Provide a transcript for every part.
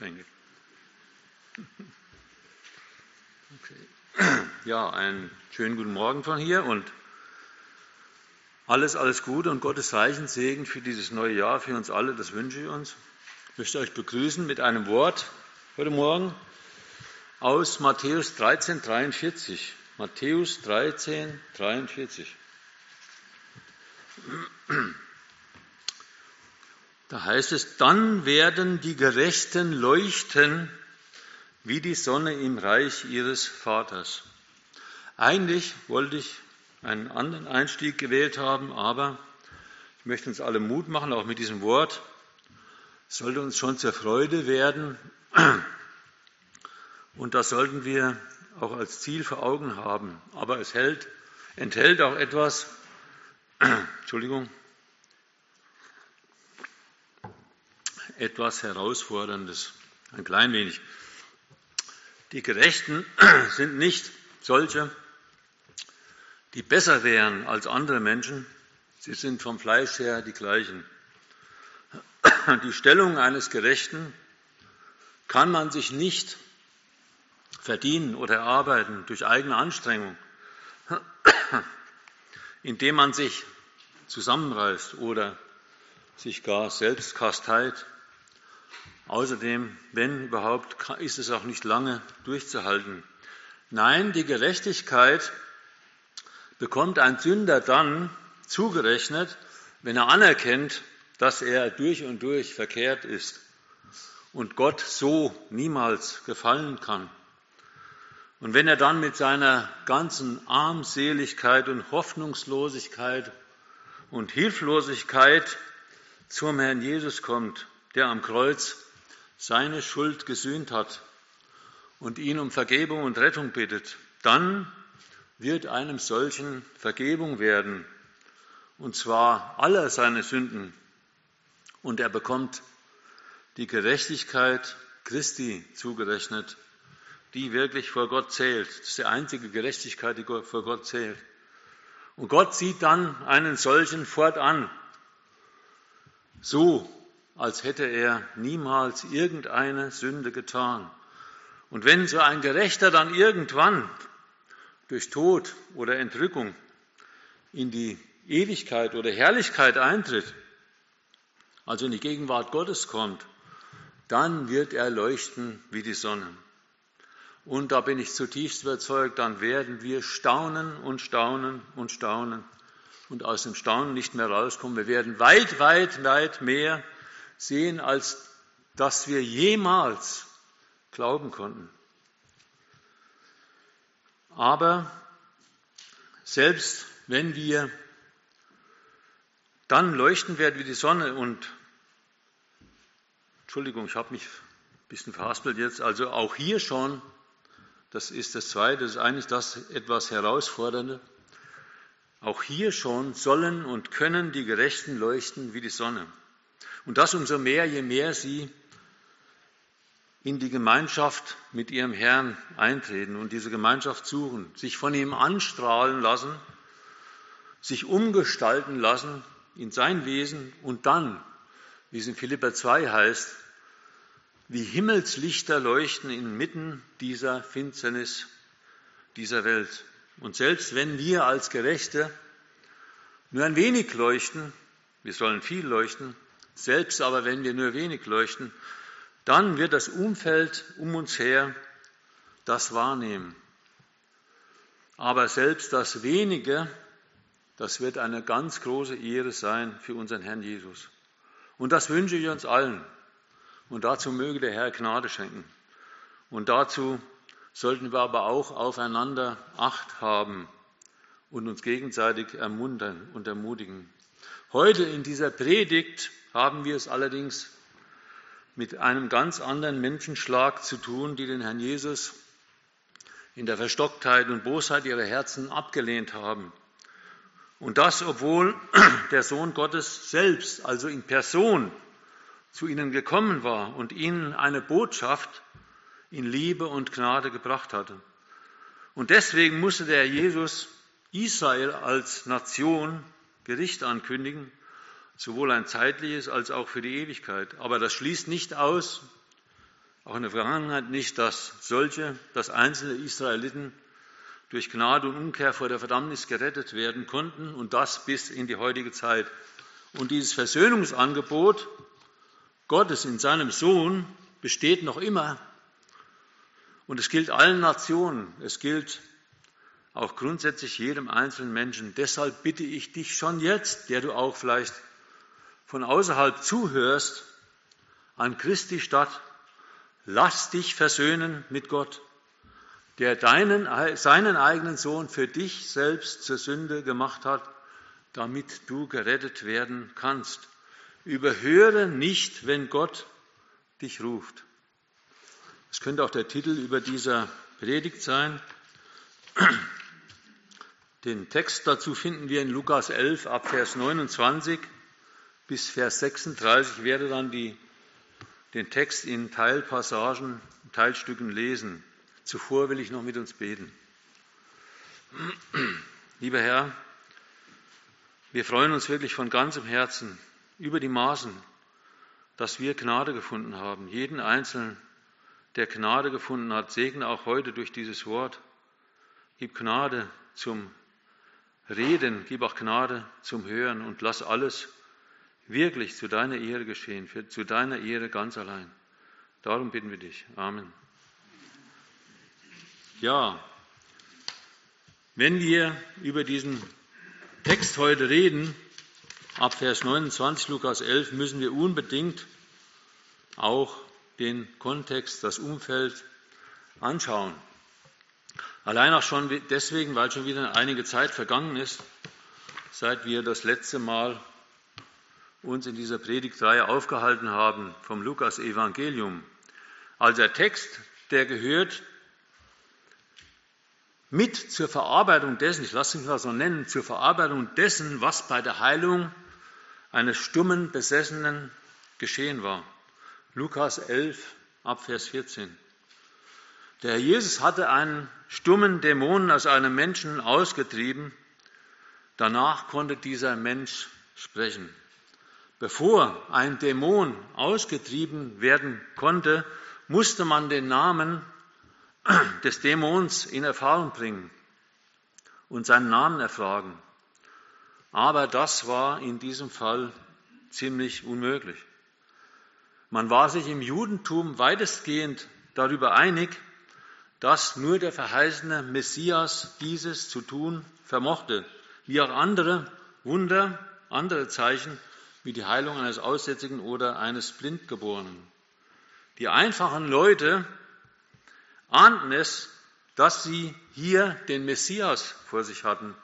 denke. Okay. Ja, einen schönen guten Morgen von hier und alles, alles Gute und Gottes Zeichen, Segen für dieses neue Jahr, für uns alle, das wünsche ich uns. Ich möchte euch begrüßen mit einem Wort heute Morgen aus Matthäus 13, 43. Matthäus 13, 43. Da heißt es, dann werden die Gerechten leuchten wie die Sonne im Reich ihres Vaters. Eigentlich wollte ich einen anderen Einstieg gewählt haben, aber ich möchte uns alle Mut machen, auch mit diesem Wort. Es sollte uns schon zur Freude werden und das sollten wir auch als Ziel vor Augen haben. Aber es hält, enthält auch etwas, Entschuldigung, etwas Herausforderndes, ein klein wenig. Die Gerechten sind nicht solche, die besser wären als andere Menschen. Sie sind vom Fleisch her die gleichen. Die Stellung eines Gerechten kann man sich nicht verdienen oder erarbeiten durch eigene Anstrengung, indem man sich zusammenreißt oder sich gar selbst kasteit. Außerdem, wenn überhaupt, ist es auch nicht lange durchzuhalten. Nein, die Gerechtigkeit bekommt ein Sünder dann zugerechnet, wenn er anerkennt, dass er durch und durch verkehrt ist und Gott so niemals gefallen kann. Und wenn er dann mit seiner ganzen Armseligkeit und Hoffnungslosigkeit und Hilflosigkeit zum Herrn Jesus kommt, der am Kreuz seine Schuld gesühnt hat und ihn um Vergebung und Rettung bittet, dann wird einem solchen Vergebung werden, und zwar aller seine Sünden, und er bekommt die Gerechtigkeit Christi zugerechnet, die wirklich vor Gott zählt. Das ist die einzige Gerechtigkeit, die vor Gott zählt. Und Gott sieht dann einen solchen fortan, so als hätte er niemals irgendeine Sünde getan. Und wenn so ein Gerechter dann irgendwann durch Tod oder Entrückung in die Ewigkeit oder Herrlichkeit eintritt, also in die Gegenwart Gottes kommt, dann wird er leuchten wie die Sonne. Und da bin ich zutiefst überzeugt, dann werden wir staunen und staunen und staunen und aus dem Staunen nicht mehr rauskommen. Wir werden weit, weit, weit mehr sehen, als dass wir jemals glauben konnten. Aber selbst wenn wir dann leuchten werden wie die Sonne und Entschuldigung, ich habe mich ein bisschen verhaspelt jetzt, also auch hier schon das ist das Zweite, das ist eigentlich das etwas Herausfordernde. Auch hier schon sollen und können die Gerechten leuchten wie die Sonne. Und das umso mehr, je mehr sie in die Gemeinschaft mit ihrem Herrn eintreten und diese Gemeinschaft suchen, sich von ihm anstrahlen lassen, sich umgestalten lassen in sein Wesen und dann, wie es in Philippa 2 heißt, wie Himmelslichter leuchten inmitten dieser Finsternis dieser Welt. Und selbst wenn wir als Gerechte nur ein wenig leuchten, wir sollen viel leuchten, selbst aber wenn wir nur wenig leuchten, dann wird das Umfeld um uns her das wahrnehmen. Aber selbst das wenige, das wird eine ganz große Ehre sein für unseren Herrn Jesus. Und das wünsche ich uns allen. Und dazu möge der Herr Gnade schenken. Und dazu sollten wir aber auch aufeinander Acht haben und uns gegenseitig ermuntern und ermutigen. Heute in dieser Predigt haben wir es allerdings mit einem ganz anderen Menschenschlag zu tun, die den Herrn Jesus in der Verstocktheit und Bosheit ihrer Herzen abgelehnt haben. Und das, obwohl der Sohn Gottes selbst, also in Person, zu ihnen gekommen war und ihnen eine Botschaft in Liebe und Gnade gebracht hatte. Und deswegen musste der Jesus Israel als Nation Gericht ankündigen, sowohl ein zeitliches als auch für die Ewigkeit. Aber das schließt nicht aus, auch in der Vergangenheit nicht, dass solche, dass einzelne Israeliten durch Gnade und Umkehr vor der Verdammnis gerettet werden konnten und das bis in die heutige Zeit. Und dieses Versöhnungsangebot Gottes in seinem Sohn besteht noch immer. Und es gilt allen Nationen. Es gilt auch grundsätzlich jedem einzelnen Menschen. Deshalb bitte ich dich schon jetzt, der du auch vielleicht von außerhalb zuhörst, an Christi Stadt, lass dich versöhnen mit Gott, der deinen, seinen eigenen Sohn für dich selbst zur Sünde gemacht hat, damit du gerettet werden kannst. Überhöre nicht, wenn Gott dich ruft. Das könnte auch der Titel über dieser Predigt sein. Den Text dazu finden wir in Lukas 11 ab Vers 29 bis Vers 36. Ich werde dann die, den Text in Teilpassagen, Teilstücken lesen. Zuvor will ich noch mit uns beten. Lieber Herr, wir freuen uns wirklich von ganzem Herzen über die Maßen, dass wir Gnade gefunden haben. Jeden Einzelnen, der Gnade gefunden hat, segne auch heute durch dieses Wort. Gib Gnade zum Reden, gib auch Gnade zum Hören und lass alles wirklich zu deiner Ehre geschehen, für, zu deiner Ehre ganz allein. Darum bitten wir dich. Amen. Ja, wenn wir über diesen Text heute reden, ab Vers 29 Lukas 11, müssen wir unbedingt auch den Kontext, das Umfeld anschauen. Allein auch schon deswegen, weil schon wieder einige Zeit vergangen ist, seit wir das letzte Mal uns in dieser Predigtreihe aufgehalten haben vom Lukas-Evangelium. Also der Text, der gehört mit zur Verarbeitung dessen, ich lasse mich mal so nennen, zur Verarbeitung dessen, was bei der Heilung eines stummen Besessenen geschehen war. Lukas 11 ab Vers 14. Der Herr Jesus hatte einen stummen Dämonen aus einem Menschen ausgetrieben. Danach konnte dieser Mensch sprechen. Bevor ein Dämon ausgetrieben werden konnte, musste man den Namen des Dämons in Erfahrung bringen und seinen Namen erfragen. Aber das war in diesem Fall ziemlich unmöglich. Man war sich im Judentum weitestgehend darüber einig, dass nur der verheißene Messias dieses zu tun vermochte, wie auch andere Wunder, andere Zeichen, wie die Heilung eines Aussätzigen oder eines Blindgeborenen. Die einfachen Leute ahnten es, dass sie hier den Messias vor sich hatten.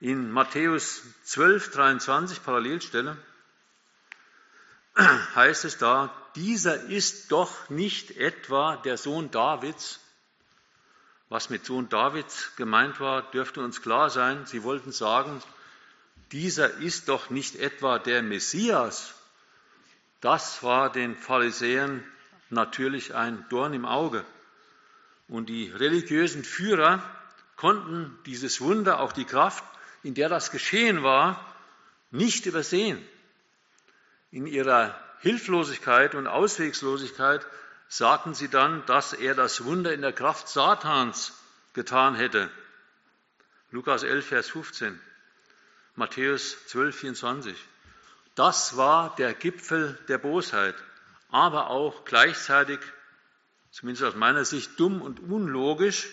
In Matthäus 12, 23, Parallelstelle, heißt es da, dieser ist doch nicht etwa der Sohn Davids, was mit Sohn Davids gemeint war, dürfte uns klar sein. Sie wollten sagen, dieser ist doch nicht etwa der Messias. Das war den Pharisäern natürlich ein Dorn im Auge. Und die religiösen Führer konnten dieses Wunder, auch die Kraft, in der das geschehen war, nicht übersehen. In ihrer Hilflosigkeit und Auswegslosigkeit sagten sie dann, dass er das Wunder in der Kraft Satans getan hätte. Lukas 11, Vers 15, Matthäus 12, 24. Das war der Gipfel der Bosheit, aber auch gleichzeitig, zumindest aus meiner Sicht, dumm und unlogisch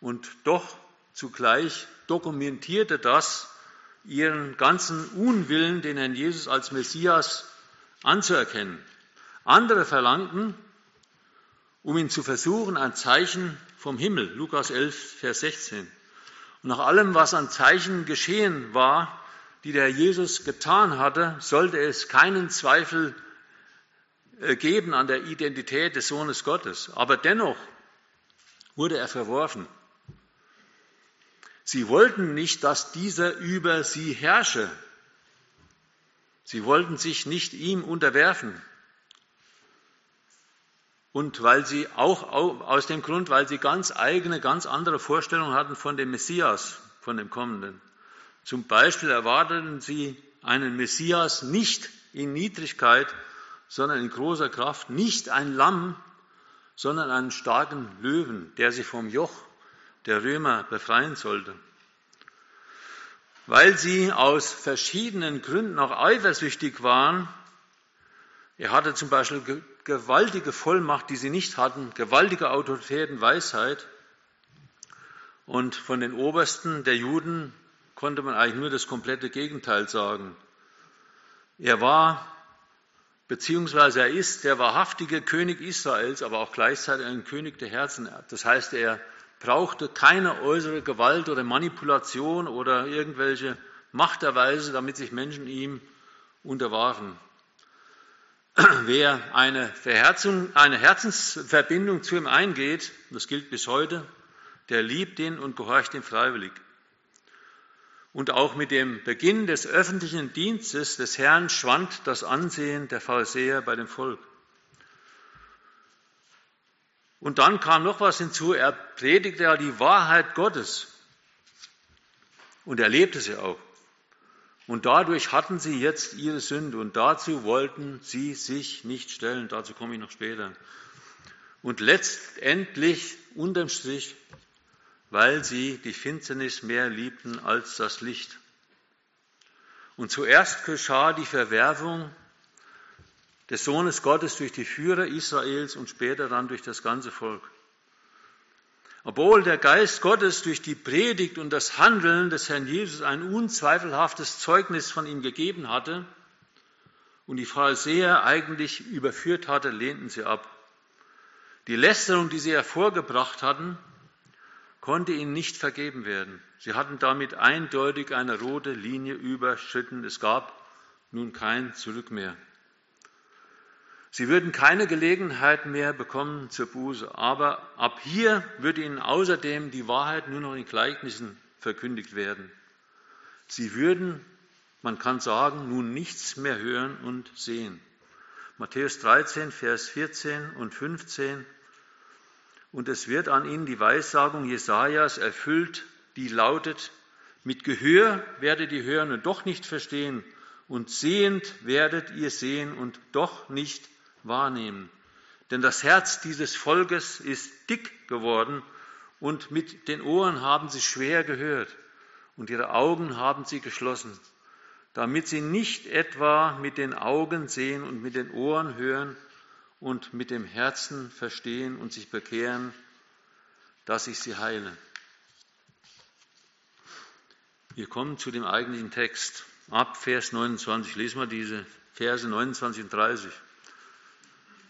und doch zugleich dokumentierte das ihren ganzen Unwillen, den Herrn Jesus als Messias anzuerkennen. Andere verlangten, um ihn zu versuchen, ein Zeichen vom Himmel. Lukas 11, Vers 16. Und nach allem, was an Zeichen geschehen war, die der Jesus getan hatte, sollte es keinen Zweifel äh, geben an der Identität des Sohnes Gottes. Aber dennoch wurde er verworfen. Sie wollten nicht, dass dieser über sie herrsche. Sie wollten sich nicht ihm unterwerfen. Und weil sie auch aus dem Grund, weil sie ganz eigene, ganz andere Vorstellungen hatten von dem Messias, von dem Kommenden. Zum Beispiel erwarteten sie einen Messias nicht in Niedrigkeit, sondern in großer Kraft, nicht ein Lamm, sondern einen starken Löwen, der sie vom Joch der Römer befreien sollte. Weil sie aus verschiedenen Gründen auch eifersüchtig waren, er hatte zum Beispiel gewaltige Vollmacht, die sie nicht hatten, gewaltige Autorität und Weisheit. Und von den Obersten der Juden konnte man eigentlich nur das komplette Gegenteil sagen. Er war, beziehungsweise er ist der wahrhaftige König Israels, aber auch gleichzeitig ein König der Herzen. Das heißt, er brauchte keine äußere Gewalt oder Manipulation oder irgendwelche Machterweise, damit sich Menschen ihm unterwarfen. Wer eine, eine Herzensverbindung zu ihm eingeht, das gilt bis heute, der liebt ihn und gehorcht ihm freiwillig. Und auch mit dem Beginn des öffentlichen Dienstes des Herrn schwand das Ansehen der Pharisäer bei dem Volk. Und dann kam noch was hinzu, er predigte ja die Wahrheit Gottes und er lebte sie auch. Und dadurch hatten sie jetzt ihre Sünde und dazu wollten sie sich nicht stellen. Dazu komme ich noch später. Und letztendlich, unterm Strich, weil sie die Finsternis mehr liebten als das Licht. Und zuerst geschah die Verwerfung des Sohnes Gottes durch die Führer Israels und später dann durch das ganze Volk. Obwohl der Geist Gottes durch die Predigt und das Handeln des Herrn Jesus ein unzweifelhaftes Zeugnis von ihm gegeben hatte und die Pharisäer eigentlich überführt hatte, lehnten sie ab. Die Lästerung, die sie hervorgebracht hatten, konnte ihnen nicht vergeben werden. Sie hatten damit eindeutig eine rote Linie überschritten. Es gab nun kein Zurück mehr. Sie würden keine Gelegenheit mehr bekommen zur Buße, aber ab hier würde ihnen außerdem die Wahrheit nur noch in Gleichnissen verkündigt werden. Sie würden, man kann sagen, nun nichts mehr hören und sehen. Matthäus 13, Vers 14 und 15. Und es wird an ihnen die Weissagung Jesajas erfüllt, die lautet, mit Gehör werdet ihr hören und doch nicht verstehen, und sehend werdet ihr sehen und doch nicht wahrnehmen. Denn das Herz dieses Volkes ist dick geworden und mit den Ohren haben sie schwer gehört und ihre Augen haben sie geschlossen, damit sie nicht etwa mit den Augen sehen und mit den Ohren hören und mit dem Herzen verstehen und sich bekehren, dass ich sie heile. Wir kommen zu dem eigentlichen Text. Ab Vers 29 lesen wir diese Verse 29 und 30.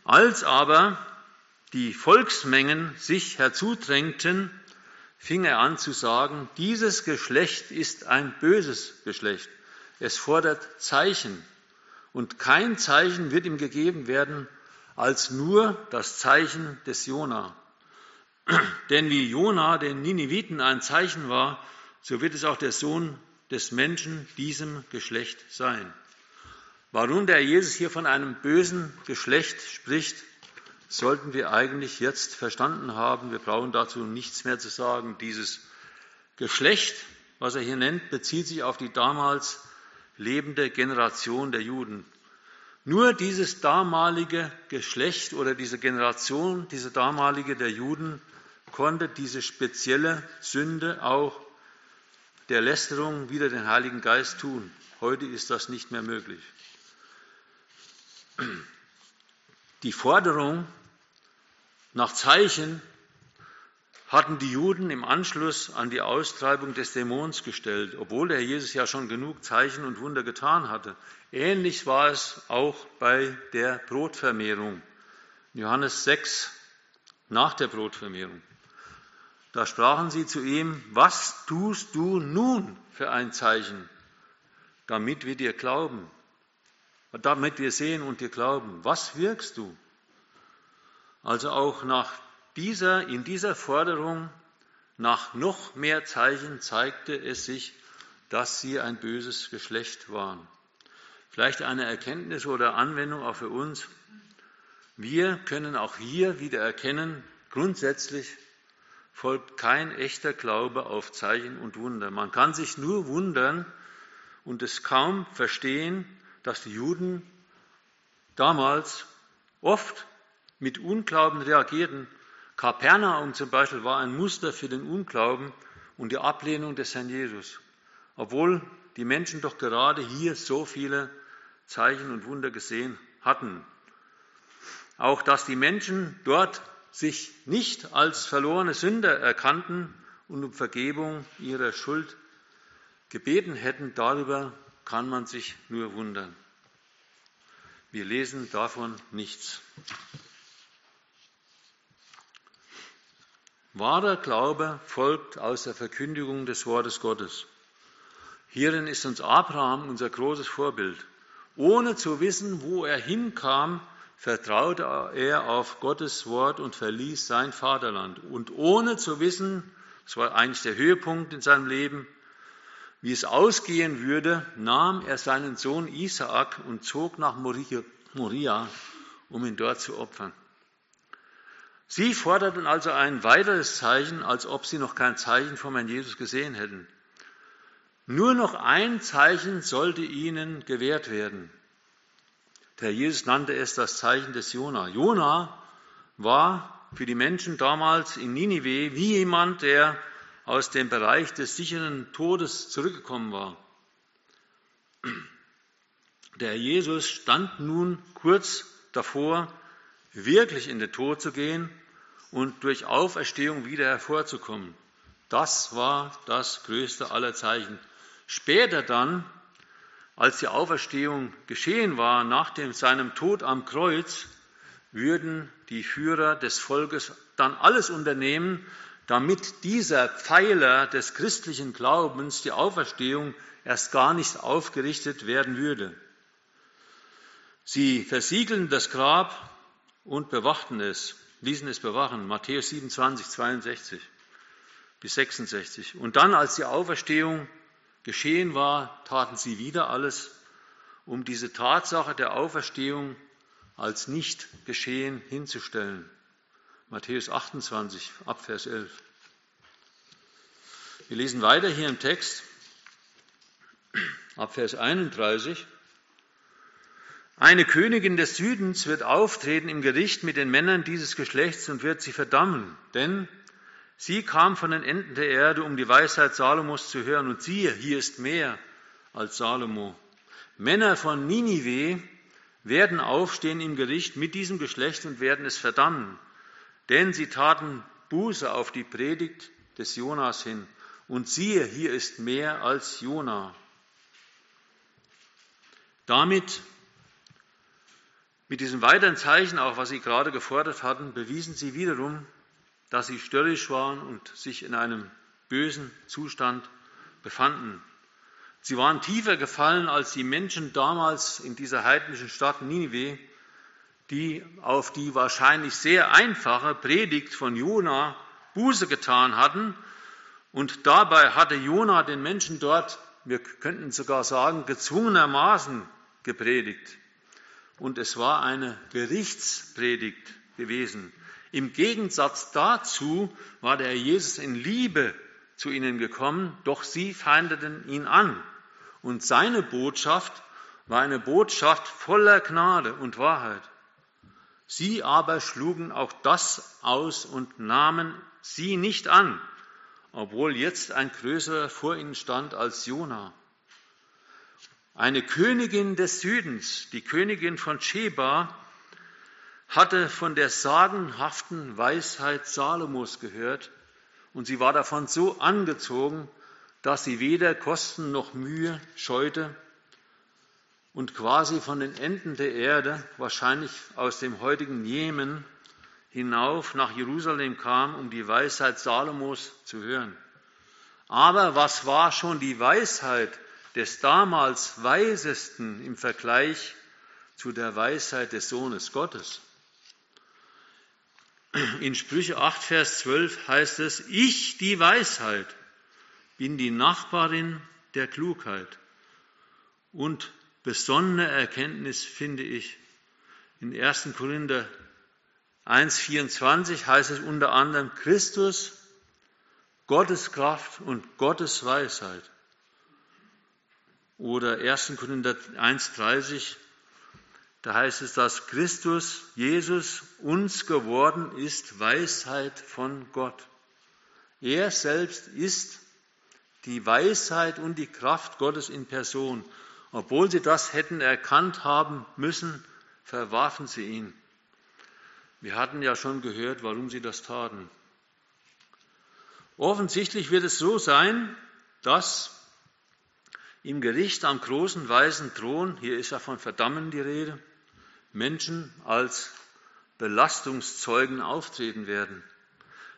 Als aber die Volksmengen sich herzudrängten, fing er an zu sagen, dieses Geschlecht ist ein böses Geschlecht. Es fordert Zeichen. Und kein Zeichen wird ihm gegeben werden, als nur das Zeichen des Jona. Denn wie Jona den Niniviten ein Zeichen war, so wird es auch der Sohn des Menschen diesem Geschlecht sein. Warum der Jesus hier von einem bösen Geschlecht spricht, sollten wir eigentlich jetzt verstanden haben. Wir brauchen dazu nichts mehr zu sagen. Dieses Geschlecht, was er hier nennt, bezieht sich auf die damals lebende Generation der Juden. Nur dieses damalige Geschlecht oder diese Generation, diese damalige der Juden, konnte diese spezielle Sünde auch der Lästerung wider den Heiligen Geist tun. Heute ist das nicht mehr möglich. Die Forderung nach Zeichen hatten die Juden im Anschluss an die Austreibung des Dämons gestellt, obwohl der Jesus ja schon genug Zeichen und Wunder getan hatte. Ähnlich war es auch bei der Brotvermehrung. Johannes 6, nach der Brotvermehrung. Da sprachen sie zu ihm, was tust du nun für ein Zeichen, damit wir dir glauben? Damit wir sehen und dir glauben. Was wirkst du? Also auch nach dieser, in dieser Forderung nach noch mehr Zeichen zeigte es sich, dass sie ein böses Geschlecht waren. Vielleicht eine Erkenntnis oder Anwendung auch für uns. Wir können auch hier wieder erkennen, grundsätzlich folgt kein echter Glaube auf Zeichen und Wunder. Man kann sich nur wundern und es kaum verstehen, dass die Juden damals oft mit Unglauben reagierten. Kapernaum zum Beispiel war ein Muster für den Unglauben und die Ablehnung des Herrn Jesus, obwohl die Menschen doch gerade hier so viele Zeichen und Wunder gesehen hatten. Auch dass die Menschen dort sich nicht als verlorene Sünder erkannten und um Vergebung ihrer Schuld gebeten hätten, darüber kann man sich nur wundern. Wir lesen davon nichts. Wahrer Glaube folgt aus der Verkündigung des Wortes Gottes. Hierin ist uns Abraham unser großes Vorbild. Ohne zu wissen, wo er hinkam, vertraute er auf Gottes Wort und verließ sein Vaterland. Und ohne zu wissen, das war eigentlich der Höhepunkt in seinem Leben, wie es ausgehen würde, nahm er seinen Sohn Isaak und zog nach Moria, um ihn dort zu opfern. Sie forderten also ein weiteres Zeichen, als ob sie noch kein Zeichen von Herrn Jesus gesehen hätten. Nur noch ein Zeichen sollte ihnen gewährt werden. Der Jesus nannte es das Zeichen des Jona. Jona war für die Menschen damals in Ninive wie jemand, der aus dem Bereich des sicheren Todes zurückgekommen war. Der Jesus stand nun kurz davor, wirklich in den Tod zu gehen und durch Auferstehung wieder hervorzukommen. Das war das größte aller Zeichen. Später dann als die Auferstehung geschehen war, nach dem, seinem Tod am Kreuz, würden die Führer des Volkes dann alles unternehmen, damit dieser Pfeiler des christlichen Glaubens, die Auferstehung, erst gar nicht aufgerichtet werden würde. Sie versiegeln das Grab und bewachten es, ließen es bewachen. Matthäus 27, 62 bis 66. Und dann, als die Auferstehung geschehen war, taten sie wieder alles, um diese Tatsache der Auferstehung als nicht geschehen hinzustellen. Matthäus 28, Abvers 11. Wir lesen weiter hier im Text, Abvers 31. Eine Königin des Südens wird auftreten im Gericht mit den Männern dieses Geschlechts und wird sie verdammen, denn Sie kam von den Enden der Erde, um die Weisheit Salomos zu hören. Und siehe, hier ist mehr als Salomo. Männer von Ninive werden aufstehen im Gericht mit diesem Geschlecht und werden es verdammen. Denn sie taten Buße auf die Predigt des Jonas hin. Und siehe, hier ist mehr als Jona. Damit, mit diesem weiteren Zeichen, auch was Sie gerade gefordert hatten, bewiesen Sie wiederum, dass sie störrisch waren und sich in einem bösen Zustand befanden. Sie waren tiefer gefallen als die Menschen damals in dieser heidnischen Stadt Ninive, die auf die wahrscheinlich sehr einfache Predigt von Jona Buße getan hatten. Und dabei hatte Jona den Menschen dort, wir könnten sogar sagen, gezwungenermaßen gepredigt. Und es war eine Gerichtspredigt gewesen. Im Gegensatz dazu war der Jesus in Liebe zu ihnen gekommen, doch sie feindeten ihn an. Und seine Botschaft war eine Botschaft voller Gnade und Wahrheit. Sie aber schlugen auch das aus und nahmen sie nicht an, obwohl jetzt ein größerer vor ihnen stand als Jona. Eine Königin des Südens, die Königin von Sheba, hatte von der sagenhaften Weisheit Salomos gehört und sie war davon so angezogen, dass sie weder Kosten noch Mühe scheute und quasi von den Enden der Erde, wahrscheinlich aus dem heutigen Jemen, hinauf nach Jerusalem kam, um die Weisheit Salomos zu hören. Aber was war schon die Weisheit des damals Weisesten im Vergleich zu der Weisheit des Sohnes Gottes? In Sprüche 8, Vers 12 heißt es, ich, die Weisheit, bin die Nachbarin der Klugheit und besonnene Erkenntnis finde ich. In 1. Korinther 1, 24 heißt es unter anderem Christus, Gottes Kraft und Gottes Weisheit. Oder 1. Korinther 1, 30, da heißt es, dass Christus, Jesus, uns geworden ist Weisheit von Gott. Er selbst ist die Weisheit und die Kraft Gottes in Person. Obwohl sie das hätten erkannt haben müssen, verwarfen sie ihn. Wir hatten ja schon gehört, warum sie das taten. Offensichtlich wird es so sein, dass im Gericht am großen weißen Thron, hier ist ja von Verdammen die Rede, Menschen als Belastungszeugen auftreten werden.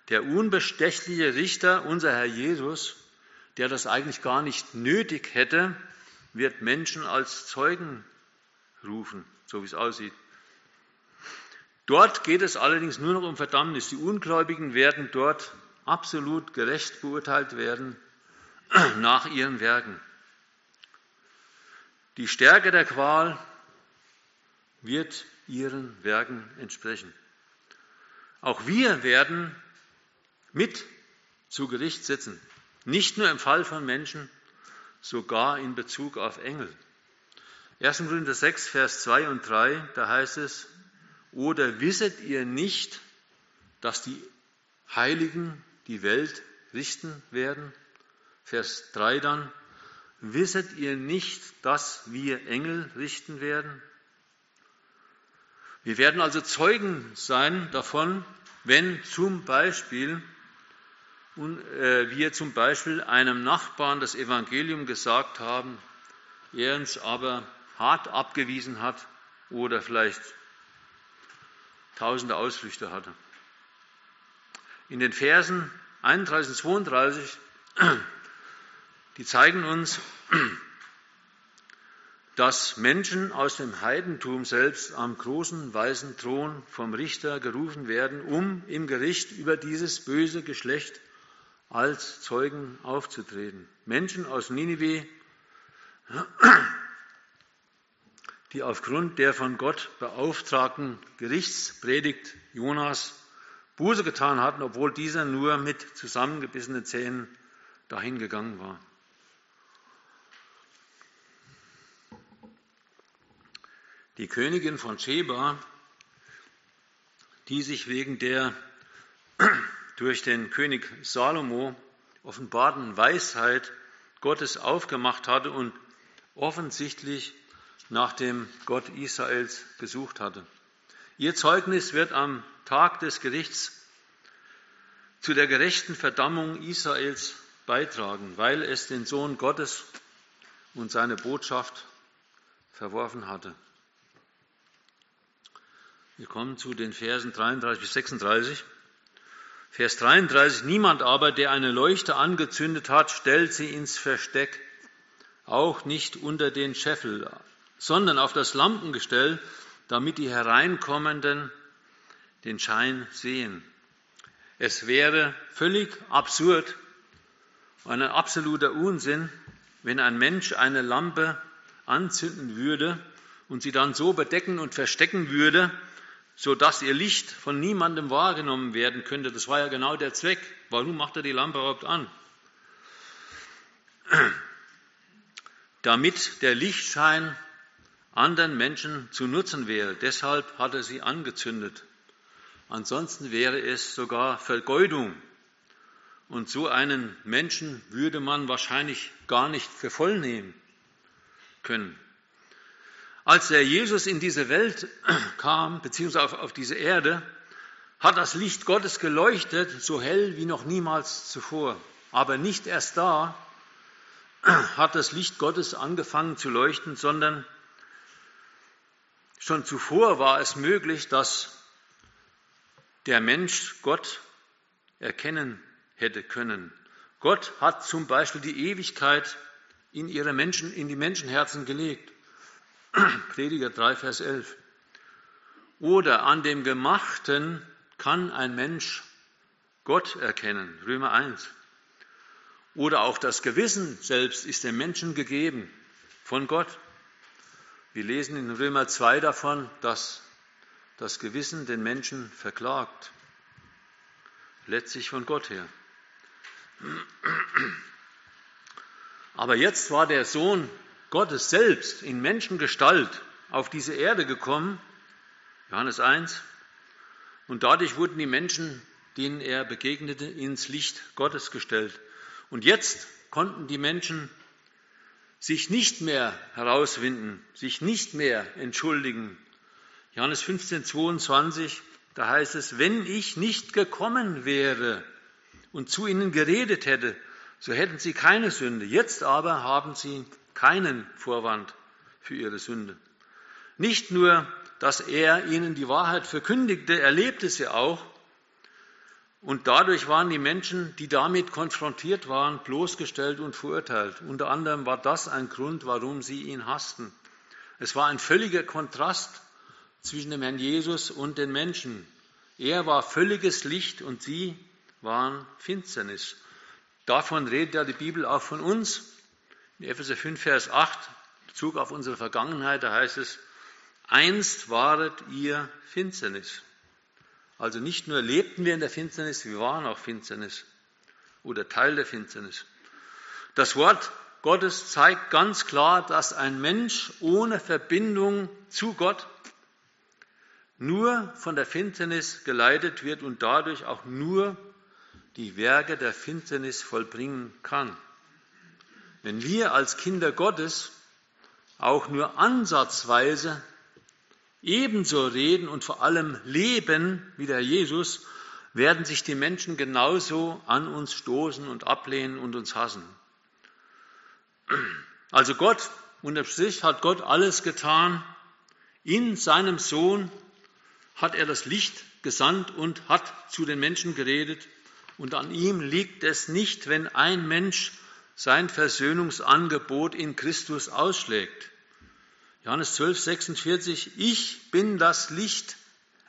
Der unbestechliche Richter, unser Herr Jesus, der das eigentlich gar nicht nötig hätte, wird Menschen als Zeugen rufen, so wie es aussieht. Dort geht es allerdings nur noch um Verdammnis. Die Ungläubigen werden dort absolut gerecht beurteilt werden nach ihren Werken. Die Stärke der Qual wird ihren Werken entsprechen. Auch wir werden mit zu Gericht sitzen, nicht nur im Fall von Menschen, sogar in Bezug auf Engel. 1. Korinther 6, Vers 2 und 3, da heißt es, oder wisset ihr nicht, dass die Heiligen die Welt richten werden? Vers 3 dann, wisset ihr nicht, dass wir Engel richten werden? Wir werden also Zeugen sein davon, wenn zum Beispiel äh, wir zum Beispiel einem Nachbarn das Evangelium gesagt haben, er uns aber hart abgewiesen hat oder vielleicht tausende Ausflüchte hatte. In den Versen 31 und 32, die zeigen uns, dass Menschen aus dem Heidentum selbst am großen weißen Thron vom Richter gerufen werden, um im Gericht über dieses böse Geschlecht als Zeugen aufzutreten. Menschen aus Ninive, die aufgrund der von Gott beauftragten Gerichtspredigt Jonas Buße getan hatten, obwohl dieser nur mit zusammengebissenen Zähnen dahingegangen war. Die Königin von Sheba, die sich wegen der durch den König Salomo offenbarten Weisheit Gottes aufgemacht hatte und offensichtlich nach dem Gott Israels gesucht hatte. Ihr Zeugnis wird am Tag des Gerichts zu der gerechten Verdammung Israels beitragen, weil es den Sohn Gottes und seine Botschaft verworfen hatte. Wir kommen zu den Versen 33 bis 36. Vers 33, niemand aber, der eine Leuchte angezündet hat, stellt sie ins Versteck, auch nicht unter den Scheffel, sondern auf das Lampengestell, damit die Hereinkommenden den Schein sehen. Es wäre völlig absurd, ein absoluter Unsinn, wenn ein Mensch eine Lampe anzünden würde und sie dann so bedecken und verstecken würde, sodass ihr Licht von niemandem wahrgenommen werden könnte. Das war ja genau der Zweck. Warum macht er die Lampe überhaupt an? Damit der Lichtschein anderen Menschen zu nutzen wäre. Deshalb hat er sie angezündet. Ansonsten wäre es sogar Vergeudung. Und so einen Menschen würde man wahrscheinlich gar nicht für voll nehmen können. Als der Jesus in diese Welt kam, beziehungsweise auf, auf diese Erde, hat das Licht Gottes geleuchtet, so hell wie noch niemals zuvor. Aber nicht erst da hat das Licht Gottes angefangen zu leuchten, sondern schon zuvor war es möglich, dass der Mensch Gott erkennen hätte können. Gott hat zum Beispiel die Ewigkeit in, ihre Menschen, in die Menschenherzen gelegt. Prediger 3, Vers 11. Oder an dem Gemachten kann ein Mensch Gott erkennen, Römer 1. Oder auch das Gewissen selbst ist dem Menschen gegeben von Gott. Wir lesen in Römer 2 davon, dass das Gewissen den Menschen verklagt, letztlich von Gott her. Aber jetzt war der Sohn Gottes selbst in Menschengestalt auf diese Erde gekommen, Johannes 1, und dadurch wurden die Menschen, denen er begegnete, ins Licht Gottes gestellt. Und jetzt konnten die Menschen sich nicht mehr herauswinden, sich nicht mehr entschuldigen. Johannes 15, 22, da heißt es, wenn ich nicht gekommen wäre und zu ihnen geredet hätte, so hätten sie keine Sünde. Jetzt aber haben sie keinen Vorwand für ihre Sünde. Nicht nur, dass er ihnen die Wahrheit verkündigte, er lebte sie auch. Und dadurch waren die Menschen, die damit konfrontiert waren, bloßgestellt und verurteilt. Unter anderem war das ein Grund, warum sie ihn hassten. Es war ein völliger Kontrast zwischen dem Herrn Jesus und den Menschen. Er war völliges Licht und sie waren Finsternis. Davon redet ja die Bibel auch von uns. In Epheser 5, Vers 8, Bezug auf unsere Vergangenheit, da heißt es, einst waret ihr Finsternis. Also nicht nur lebten wir in der Finsternis, wir waren auch Finsternis oder Teil der Finsternis. Das Wort Gottes zeigt ganz klar, dass ein Mensch ohne Verbindung zu Gott nur von der Finsternis geleitet wird und dadurch auch nur die Werke der Finsternis vollbringen kann. Wenn wir als Kinder Gottes auch nur ansatzweise ebenso reden und vor allem leben wie der Jesus, werden sich die Menschen genauso an uns stoßen und ablehnen und uns hassen. Also Gott, unterm Strich hat Gott alles getan. In seinem Sohn hat er das Licht gesandt und hat zu den Menschen geredet. Und an ihm liegt es nicht, wenn ein Mensch sein Versöhnungsangebot in Christus ausschlägt. Johannes 12, 46, ich bin das Licht,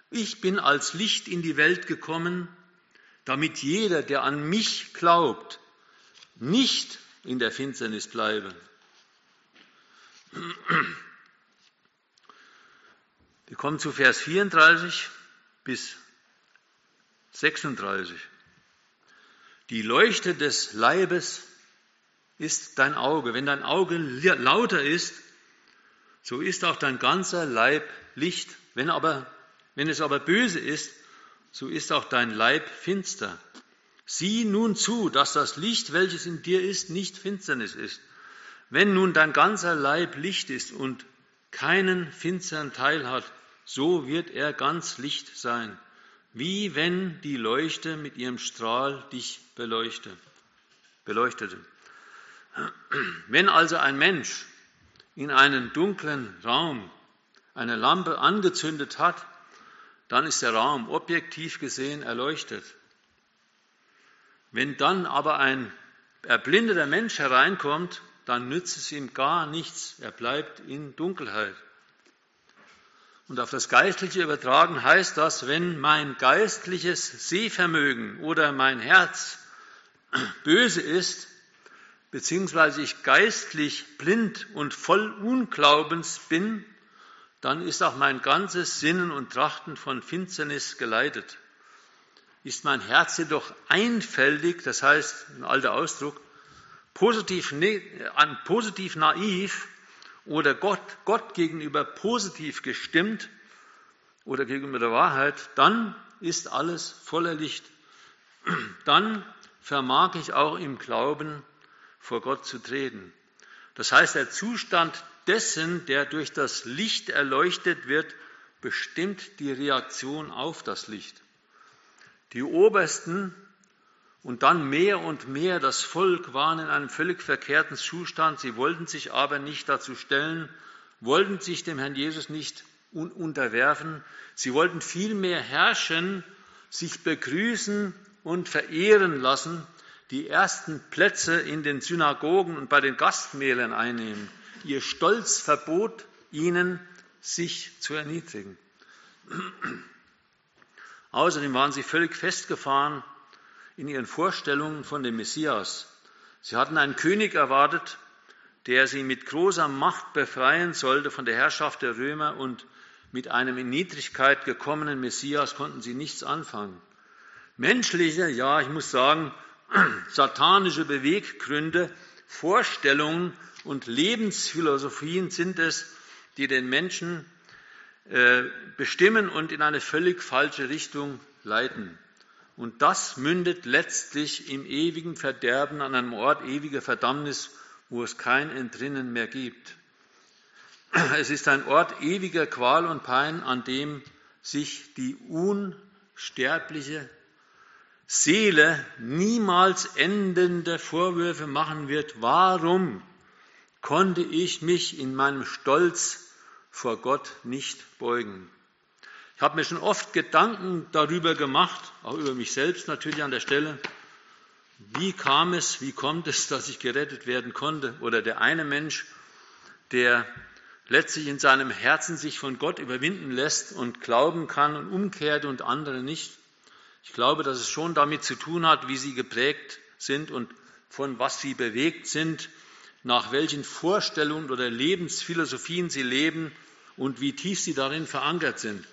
ich bin als Licht in die Welt gekommen, damit jeder, der an mich glaubt, nicht in der Finsternis bleibe. Wir kommen zu Vers 34 bis 36. Die Leuchte des Leibes ist dein Auge. Wenn dein Auge lauter ist, so ist auch dein ganzer Leib Licht. Wenn, aber, wenn es aber böse ist, so ist auch dein Leib finster. Sieh nun zu, dass das Licht, welches in dir ist, nicht Finsternis ist. Wenn nun dein ganzer Leib Licht ist und keinen finsteren Teil hat, so wird er ganz Licht sein wie wenn die Leuchte mit ihrem Strahl dich beleuchte, beleuchtete. Wenn also ein Mensch in einen dunklen Raum eine Lampe angezündet hat, dann ist der Raum objektiv gesehen erleuchtet. Wenn dann aber ein erblindeter Mensch hereinkommt, dann nützt es ihm gar nichts, er bleibt in Dunkelheit. Und auf das Geistliche übertragen heißt das, wenn mein geistliches Sehvermögen oder mein Herz böse ist, beziehungsweise ich geistlich blind und voll Unglaubens bin, dann ist auch mein ganzes Sinnen und Trachten von Finsternis geleitet. Ist mein Herz jedoch einfältig, das heißt, ein alter Ausdruck, positiv, ne, positiv naiv, oder Gott, Gott gegenüber positiv gestimmt oder gegenüber der Wahrheit, dann ist alles voller Licht. Dann vermag ich auch im Glauben vor Gott zu treten. Das heißt, der Zustand dessen, der durch das Licht erleuchtet wird, bestimmt die Reaktion auf das Licht. Die Obersten und dann mehr und mehr das Volk waren in einem völlig verkehrten Zustand. Sie wollten sich aber nicht dazu stellen, wollten sich dem Herrn Jesus nicht unterwerfen. Sie wollten vielmehr herrschen, sich begrüßen und verehren lassen, die ersten Plätze in den Synagogen und bei den Gastmählern einnehmen. Ihr Stolz verbot ihnen, sich zu erniedrigen. Außerdem waren sie völlig festgefahren in ihren Vorstellungen von dem Messias. Sie hatten einen König erwartet, der sie mit großer Macht befreien sollte von der Herrschaft der Römer und mit einem in Niedrigkeit gekommenen Messias konnten sie nichts anfangen. Menschliche, ja, ich muss sagen, satanische Beweggründe, Vorstellungen und Lebensphilosophien sind es, die den Menschen äh, bestimmen und in eine völlig falsche Richtung leiten. Und das mündet letztlich im ewigen Verderben an einem Ort ewiger Verdammnis, wo es kein Entrinnen mehr gibt. Es ist ein Ort ewiger Qual und Pein, an dem sich die unsterbliche Seele niemals endende Vorwürfe machen wird. Warum konnte ich mich in meinem Stolz vor Gott nicht beugen? Ich habe mir schon oft Gedanken darüber gemacht, auch über mich selbst natürlich an der Stelle. Wie kam es, wie kommt es, dass ich gerettet werden konnte? Oder der eine Mensch, der letztlich in seinem Herzen sich von Gott überwinden lässt und glauben kann und umkehrt und andere nicht. Ich glaube, dass es schon damit zu tun hat, wie sie geprägt sind und von was sie bewegt sind, nach welchen Vorstellungen oder Lebensphilosophien sie leben und wie tief sie darin verankert sind.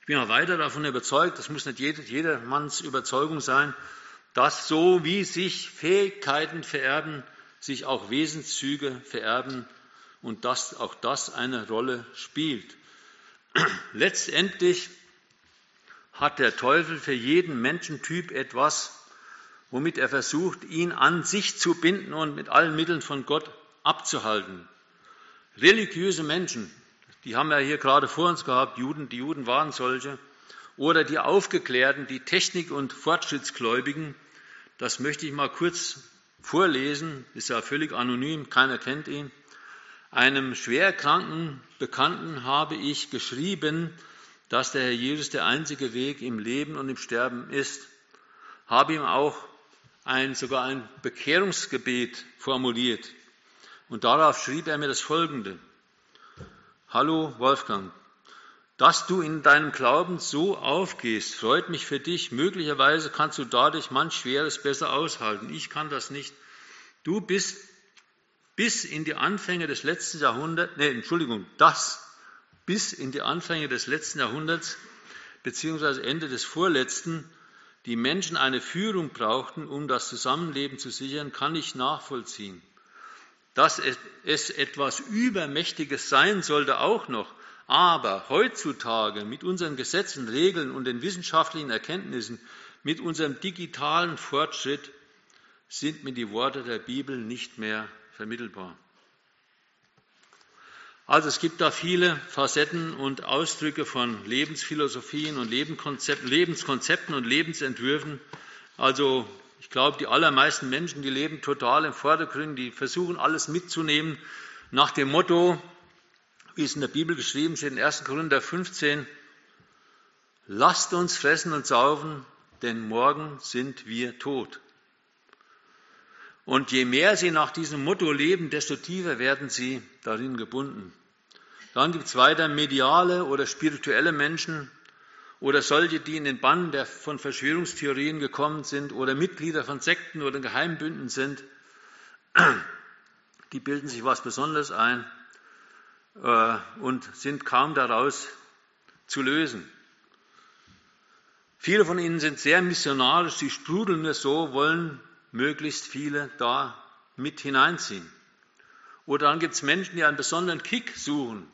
Ich bin auch weiter davon überzeugt, das muss nicht jedermanns Überzeugung sein, dass so wie sich Fähigkeiten vererben, sich auch Wesenszüge vererben und dass auch das eine Rolle spielt. Letztendlich hat der Teufel für jeden Menschentyp etwas, womit er versucht, ihn an sich zu binden und mit allen Mitteln von Gott abzuhalten. Religiöse Menschen, die haben wir hier gerade vor uns gehabt, Juden, die Juden waren solche, oder die Aufgeklärten, die Technik- und Fortschrittsgläubigen, das möchte ich mal kurz vorlesen, ist ja völlig anonym, keiner kennt ihn. Einem schwerkranken Bekannten habe ich geschrieben, dass der Herr Jesus der einzige Weg im Leben und im Sterben ist. Habe ihm auch ein, sogar ein Bekehrungsgebet formuliert. Und darauf schrieb er mir das folgende. Hallo Wolfgang, dass du in deinem Glauben so aufgehst, freut mich für dich. Möglicherweise kannst du dadurch manch Schweres besser aushalten. Ich kann das nicht. Du bist bis in die Anfänge des letzten Jahrhunderts, nee, Entschuldigung, das bis in die Anfänge des letzten Jahrhunderts beziehungsweise Ende des vorletzten die Menschen eine Führung brauchten, um das Zusammenleben zu sichern, kann ich nachvollziehen. Dass es etwas Übermächtiges sein sollte auch noch, aber heutzutage mit unseren Gesetzen, Regeln und den wissenschaftlichen Erkenntnissen, mit unserem digitalen Fortschritt sind mir die Worte der Bibel nicht mehr vermittelbar. Also es gibt da viele Facetten und Ausdrücke von Lebensphilosophien und Lebenskonzepten und Lebensentwürfen. Also ich glaube, die allermeisten Menschen, die leben total im Vordergrund, die versuchen alles mitzunehmen nach dem Motto, wie es in der Bibel geschrieben steht, in 1. Korinther 15, lasst uns fressen und saufen, denn morgen sind wir tot. Und je mehr sie nach diesem Motto leben, desto tiefer werden sie darin gebunden. Dann gibt es weiter mediale oder spirituelle Menschen oder solche, die in den Bann der, von Verschwörungstheorien gekommen sind oder Mitglieder von Sekten oder Geheimbünden sind. Die bilden sich was Besonderes ein äh, und sind kaum daraus zu lösen. Viele von ihnen sind sehr missionarisch, sie sprudeln es so, wollen möglichst viele da mit hineinziehen. Oder dann gibt es Menschen, die einen besonderen Kick suchen.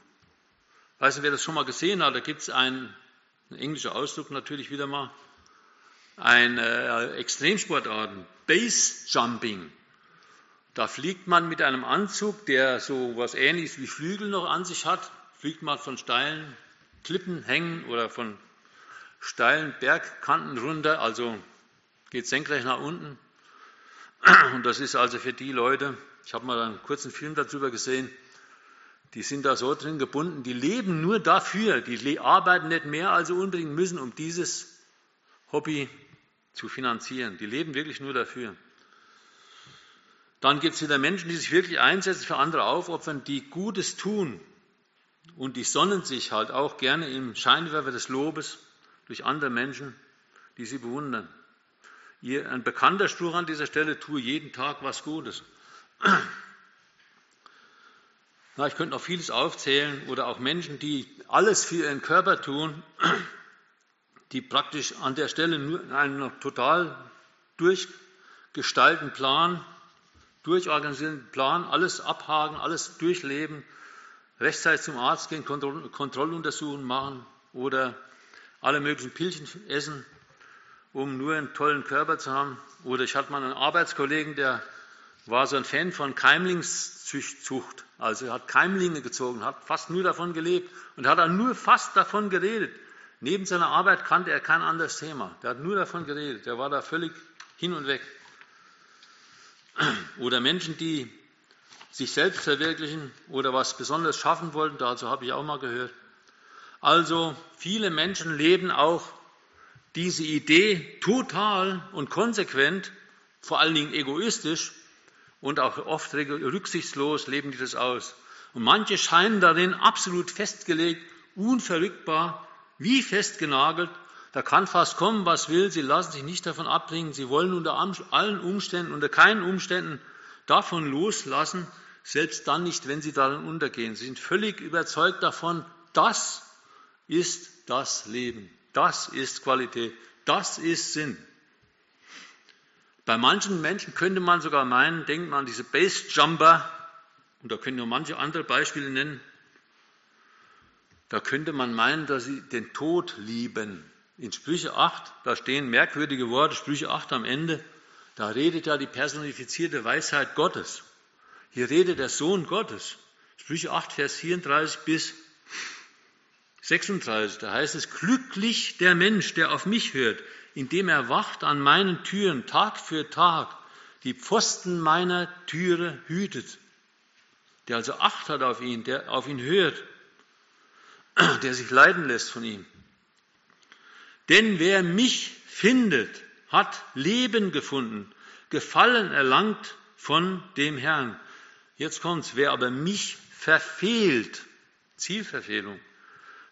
Ich weiß nicht, wer das schon mal gesehen hat, da gibt es einen, ein englischer Ausdruck natürlich wieder mal, ein äh, Extremsportarten, Base Jumping. Da fliegt man mit einem Anzug, der so was ähnliches wie Flügel noch an sich hat, fliegt man von steilen Klippen hängen oder von steilen Bergkanten runter, also geht senkrecht nach unten. Und das ist also für die Leute, ich habe mal einen kurzen Film darüber gesehen, die sind da so drin gebunden, die leben nur dafür, die arbeiten nicht mehr, als sie unbedingt müssen, um dieses Hobby zu finanzieren. Die leben wirklich nur dafür. Dann gibt es wieder Menschen, die sich wirklich einsetzen, für andere aufopfern, die Gutes tun. Und die sonnen sich halt auch gerne im Scheinwerfer des Lobes durch andere Menschen, die sie bewundern. Ihr, ein bekannter Spruch an dieser Stelle, tue jeden Tag was Gutes. Na, ich könnte noch vieles aufzählen oder auch Menschen, die alles für ihren Körper tun, die praktisch an der Stelle nur einen total durchgestalten Plan durchorganisierten Plan, alles abhaken, alles durchleben, rechtzeitig zum Arzt gehen, Kontroll Kontrolluntersuchungen machen oder alle möglichen Pillchen essen, um nur einen tollen Körper zu haben. Oder ich hatte mal einen Arbeitskollegen, der war so ein Fan von Keimlingszucht. Also er hat Keimlinge gezogen, hat fast nur davon gelebt und hat dann nur fast davon geredet. Neben seiner Arbeit kannte er kein anderes Thema. Der hat nur davon geredet. Der war da völlig hin und weg. Oder Menschen, die sich selbst verwirklichen oder was besonders schaffen wollten, dazu habe ich auch mal gehört. Also viele Menschen leben auch diese Idee total und konsequent, vor allen Dingen egoistisch und auch oft rücksichtslos leben die das aus. Und manche scheinen darin absolut festgelegt, unverrückbar, wie festgenagelt. Da kann fast kommen, was will. Sie lassen sich nicht davon abbringen. Sie wollen unter allen Umständen, unter keinen Umständen davon loslassen, selbst dann nicht, wenn sie darin untergehen. Sie sind völlig überzeugt davon, das ist das Leben. Das ist Qualität. Das ist Sinn. Bei manchen Menschen könnte man sogar meinen, denkt man an diese Base-Jumper, und da können wir manche andere Beispiele nennen, da könnte man meinen, dass sie den Tod lieben. In Sprüche 8, da stehen merkwürdige Worte, Sprüche 8 am Ende, da redet ja die personifizierte Weisheit Gottes. Hier redet der Sohn Gottes. Sprüche 8, Vers 34 bis 36, da heißt es, glücklich der Mensch, der auf mich hört, indem er wacht an meinen Türen Tag für Tag, die Pfosten meiner Türe hütet, der also Acht hat auf ihn, der auf ihn hört, der sich leiden lässt von ihm. Denn wer mich findet, hat Leben gefunden, Gefallen erlangt von dem Herrn. Jetzt kommt's. Wer aber mich verfehlt, Zielverfehlung,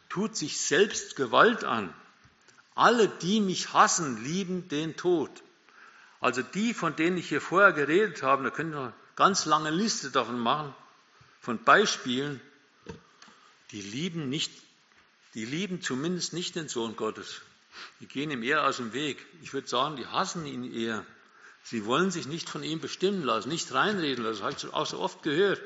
tut sich selbst Gewalt an. Alle, die mich hassen, lieben den Tod. Also die, von denen ich hier vorher geredet habe, da können wir eine ganz lange Liste davon machen, von Beispielen, die lieben nicht, die lieben zumindest nicht den Sohn Gottes. Die gehen ihm eher aus dem Weg. Ich würde sagen, die hassen ihn eher. Sie wollen sich nicht von ihm bestimmen lassen, nicht reinreden lassen. Das habe ich auch so oft gehört.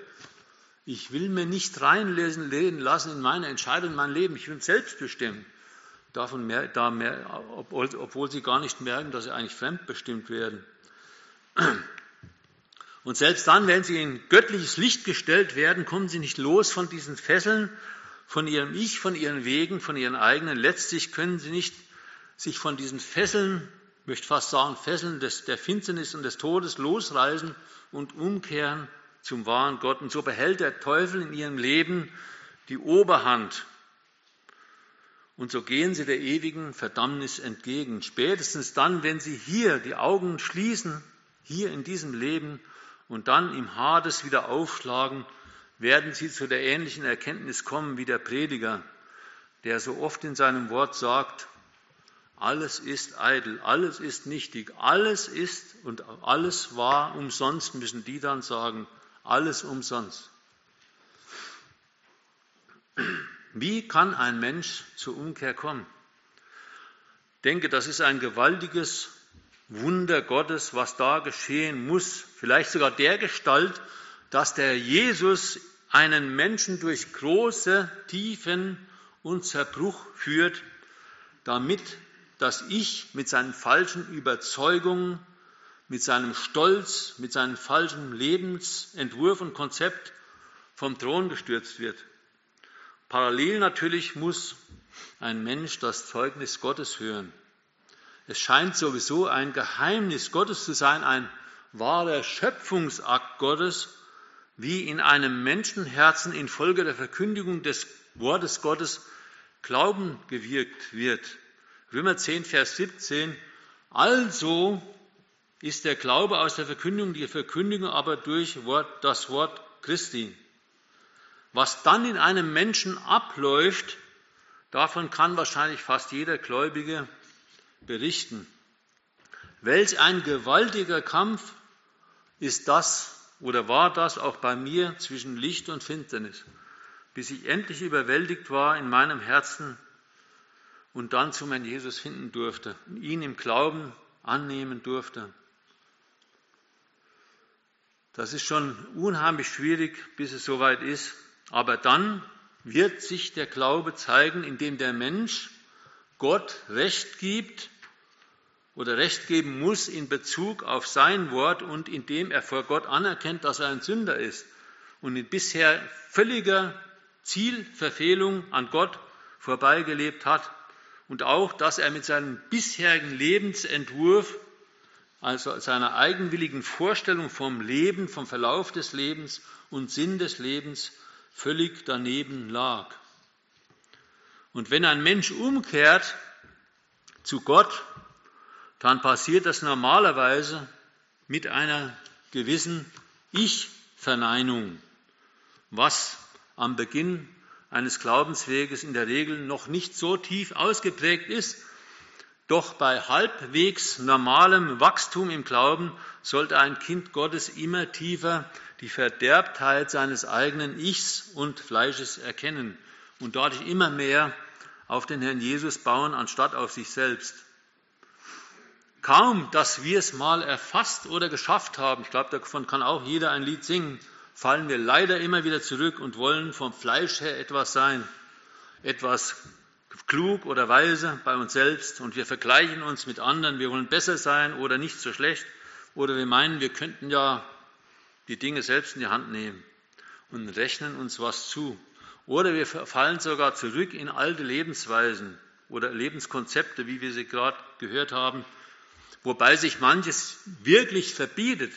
Ich will mir nicht reinlesen lassen in meine Entscheidung, in mein Leben. Ich will selbst bestimmen. Davon mehr, da mehr, obwohl, sie gar nicht merken, dass sie eigentlich fremdbestimmt werden. Und selbst dann, wenn sie in göttliches Licht gestellt werden, kommen sie nicht los von diesen Fesseln, von ihrem Ich, von ihren Wegen, von ihren eigenen. Letztlich können sie nicht sich von diesen Fesseln, ich möchte fast sagen, Fesseln des, der Finsternis und des Todes losreißen und umkehren zum wahren Gott. Und so behält der Teufel in ihrem Leben die Oberhand. Und so gehen sie der ewigen Verdammnis entgegen. Spätestens dann, wenn sie hier die Augen schließen, hier in diesem Leben und dann im Hades wieder aufschlagen, werden sie zu der ähnlichen Erkenntnis kommen wie der Prediger, der so oft in seinem Wort sagt, alles ist eitel, alles ist nichtig, alles ist und alles war umsonst, müssen die dann sagen, alles umsonst. Wie kann ein Mensch zur Umkehr kommen? Ich denke, das ist ein gewaltiges Wunder Gottes, was da geschehen muss. Vielleicht sogar der Gestalt, dass der Jesus einen Menschen durch große Tiefen und Zerbruch führt, damit das Ich mit seinen falschen Überzeugungen mit seinem Stolz, mit seinem falschen Lebensentwurf und Konzept vom Thron gestürzt wird. Parallel natürlich muss ein Mensch das Zeugnis Gottes hören. Es scheint sowieso ein Geheimnis Gottes zu sein, ein wahrer Schöpfungsakt Gottes, wie in einem Menschenherzen infolge der Verkündigung des Wortes Gottes Glauben gewirkt wird. Römer 10, Vers 17. Also ist der Glaube aus der Verkündigung, die Verkündigung aber durch das Wort Christi. Was dann in einem Menschen abläuft, davon kann wahrscheinlich fast jeder Gläubige berichten. Welch ein gewaltiger Kampf ist das oder war das auch bei mir zwischen Licht und Finsternis, bis ich endlich überwältigt war in meinem Herzen und dann zu meinem Jesus finden durfte, ihn im Glauben annehmen durfte. Das ist schon unheimlich schwierig, bis es soweit ist. Aber dann wird sich der Glaube zeigen, indem der Mensch Gott Recht gibt oder Recht geben muss in Bezug auf sein Wort und indem er vor Gott anerkennt, dass er ein Sünder ist. Und in bisher völliger Zielverfehlung an Gott vorbeigelebt hat. Und auch, dass er mit seinem bisherigen Lebensentwurf, also seiner eigenwilligen Vorstellung vom Leben, vom Verlauf des Lebens und Sinn des Lebens völlig daneben lag. Und wenn ein Mensch umkehrt zu Gott, dann passiert das normalerweise mit einer gewissen Ich-Verneinung, was am Beginn eines Glaubensweges in der Regel noch nicht so tief ausgeprägt ist. Doch bei halbwegs normalem Wachstum im Glauben sollte ein Kind Gottes immer tiefer die Verderbtheit seines eigenen Ichs und Fleisches erkennen und dadurch immer mehr auf den Herrn Jesus bauen, anstatt auf sich selbst. Kaum, dass wir es mal erfasst oder geschafft haben, ich glaube, davon kann auch jeder ein Lied singen, fallen wir leider immer wieder zurück und wollen vom Fleisch her etwas sein, etwas klug oder weise bei uns selbst und wir vergleichen uns mit anderen, wir wollen besser sein oder nicht so schlecht oder wir meinen, wir könnten ja die Dinge selbst in die Hand nehmen und rechnen uns was zu. Oder wir fallen sogar zurück in alte Lebensweisen oder Lebenskonzepte, wie wir sie gerade gehört haben, wobei sich manches wirklich verbietet.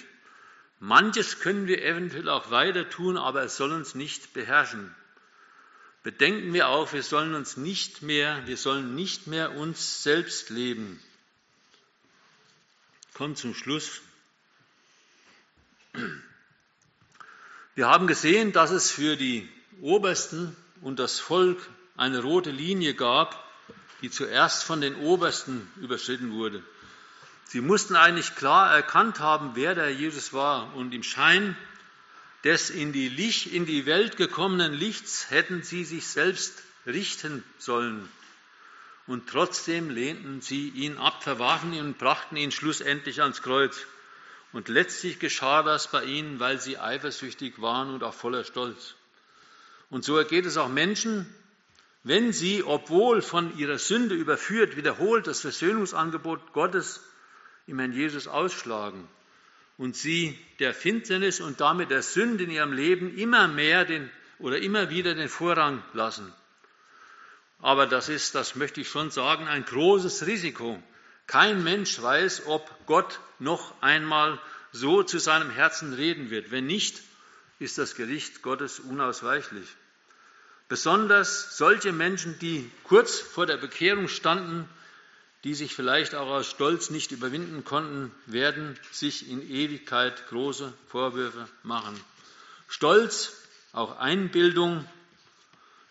Manches können wir eventuell auch weiter tun, aber es soll uns nicht beherrschen. Bedenken wir auch, wir sollen uns nicht mehr, wir sollen nicht mehr uns selbst leben. Kommt zum Schluss. Wir haben gesehen, dass es für die Obersten und das Volk eine rote Linie gab, die zuerst von den Obersten überschritten wurde. Sie mussten eigentlich klar erkannt haben, wer der Jesus war. Und im Schein des in die, Licht, in die Welt gekommenen Lichts hätten sie sich selbst richten sollen. Und trotzdem lehnten sie ihn ab, verwarfen ihn und brachten ihn schlussendlich ans Kreuz. Und letztlich geschah das bei ihnen, weil sie eifersüchtig waren und auch voller Stolz. Und so ergeht es auch Menschen, wenn sie, obwohl von ihrer Sünde überführt, wiederholt das Versöhnungsangebot Gottes im Herrn Jesus ausschlagen und sie der Finsternis und damit der Sünde in ihrem Leben immer mehr den, oder immer wieder den Vorrang lassen. Aber das ist, das möchte ich schon sagen, ein großes Risiko. Kein Mensch weiß, ob Gott noch einmal so zu seinem Herzen reden wird. Wenn nicht, ist das Gericht Gottes unausweichlich. Besonders solche Menschen, die kurz vor der Bekehrung standen, die sich vielleicht auch aus Stolz nicht überwinden konnten, werden sich in Ewigkeit große Vorwürfe machen. Stolz, auch Einbildung,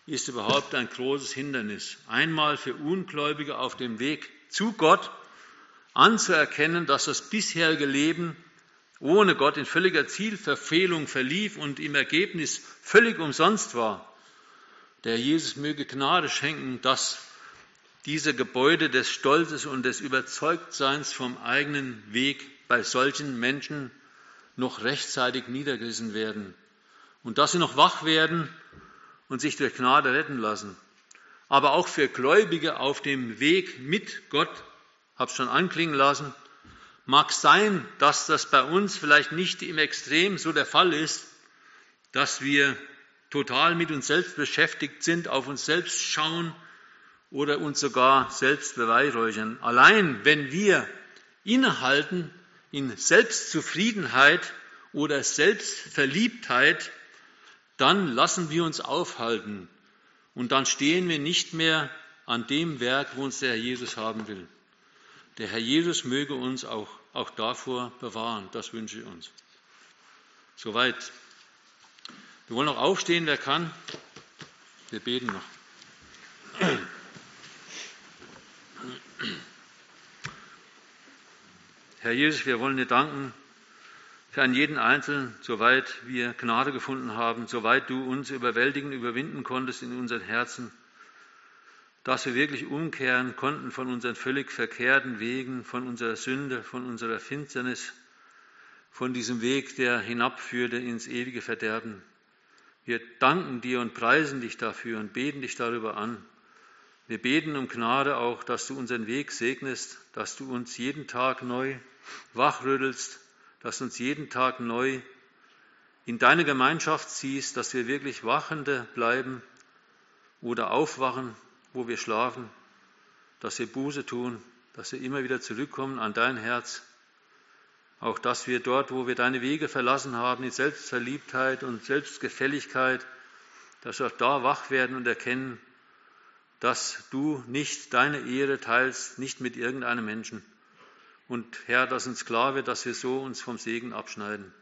ist überhaupt ein großes Hindernis. Einmal für Ungläubige auf dem Weg zu Gott anzuerkennen, dass das bisherige Leben ohne Gott in völliger Zielverfehlung verlief und im Ergebnis völlig umsonst war. Der Jesus möge Gnade schenken, dass diese Gebäude des Stolzes und des Überzeugtseins vom eigenen Weg bei solchen Menschen noch rechtzeitig niedergerissen werden und dass sie noch wach werden und sich durch Gnade retten lassen. Aber auch für Gläubige auf dem Weg mit Gott, habe es schon anklingen lassen, mag sein, dass das bei uns vielleicht nicht im Extrem so der Fall ist, dass wir total mit uns selbst beschäftigt sind, auf uns selbst schauen oder uns sogar selbst beweihräuchern. Allein wenn wir innehalten in Selbstzufriedenheit oder Selbstverliebtheit, dann lassen wir uns aufhalten und dann stehen wir nicht mehr an dem Werk, wo uns der Herr Jesus haben will. Der Herr Jesus möge uns auch, auch davor bewahren, das wünsche ich uns. Soweit. Wir wollen noch aufstehen, wer kann. Wir beten noch. Herr Jesus, wir wollen dir danken für einen jeden Einzelnen, soweit wir Gnade gefunden haben, soweit du uns überwältigen, überwinden konntest in unseren Herzen, dass wir wirklich umkehren konnten von unseren völlig verkehrten Wegen, von unserer Sünde, von unserer Finsternis, von diesem Weg, der hinabführte ins ewige Verderben. Wir danken dir und preisen dich dafür und beten dich darüber an. Wir beten um Gnade auch, dass du unseren Weg segnest, dass du uns jeden Tag neu wachrüttelst, dass uns jeden Tag neu in deine Gemeinschaft ziehst, dass wir wirklich Wachende bleiben oder aufwachen, wo wir schlafen, dass wir Buße tun, dass wir immer wieder zurückkommen an dein Herz. Auch dass wir dort, wo wir deine Wege verlassen haben, in Selbstverliebtheit und Selbstgefälligkeit, dass wir auch da wach werden und erkennen, dass du nicht deine Ehre teilst, nicht mit irgendeinem Menschen. Und Herr, dass uns klar wird, dass wir so uns vom Segen abschneiden.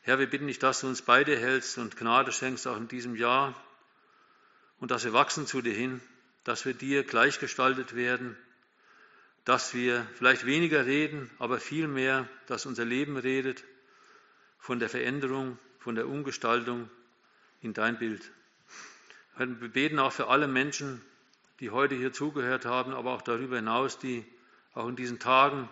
Herr, wir bitten dich, dass du uns beide hältst und Gnade schenkst auch in diesem Jahr und dass wir wachsen zu dir hin, dass wir dir gleichgestaltet werden, dass wir vielleicht weniger reden, aber viel mehr, dass unser Leben redet von der Veränderung, von der Umgestaltung in dein Bild. Wir beten auch für alle Menschen, die heute hier zugehört haben, aber auch darüber hinaus, die auch in diesen Tagen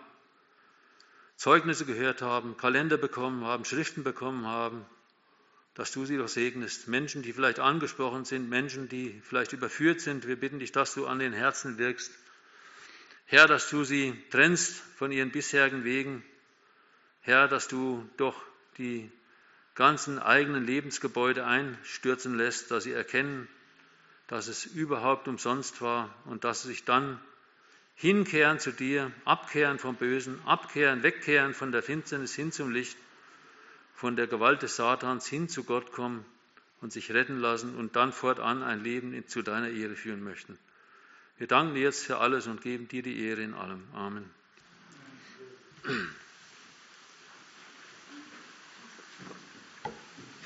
Zeugnisse gehört haben, Kalender bekommen haben, Schriften bekommen haben, dass du sie doch segnest. Menschen, die vielleicht angesprochen sind, Menschen, die vielleicht überführt sind. Wir bitten dich, dass du an den Herzen wirkst. Herr, dass du sie trennst von ihren bisherigen Wegen. Herr, dass du doch die ganzen eigenen Lebensgebäude einstürzen lässt, dass sie erkennen, dass es überhaupt umsonst war und dass sie sich dann hinkehren zu dir, abkehren vom Bösen, abkehren, wegkehren von der Finsternis hin zum Licht, von der Gewalt des Satans hin zu Gott kommen und sich retten lassen und dann fortan ein Leben zu deiner Ehre führen möchten. Wir danken dir jetzt für alles und geben dir die Ehre in allem. Amen.